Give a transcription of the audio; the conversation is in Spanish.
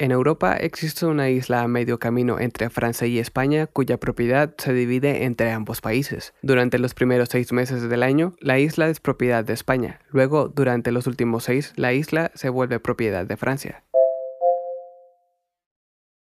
En Europa existe una isla a medio camino entre Francia y España cuya propiedad se divide entre ambos países. Durante los primeros seis meses del año, la isla es propiedad de España. Luego, durante los últimos seis, la isla se vuelve propiedad de Francia.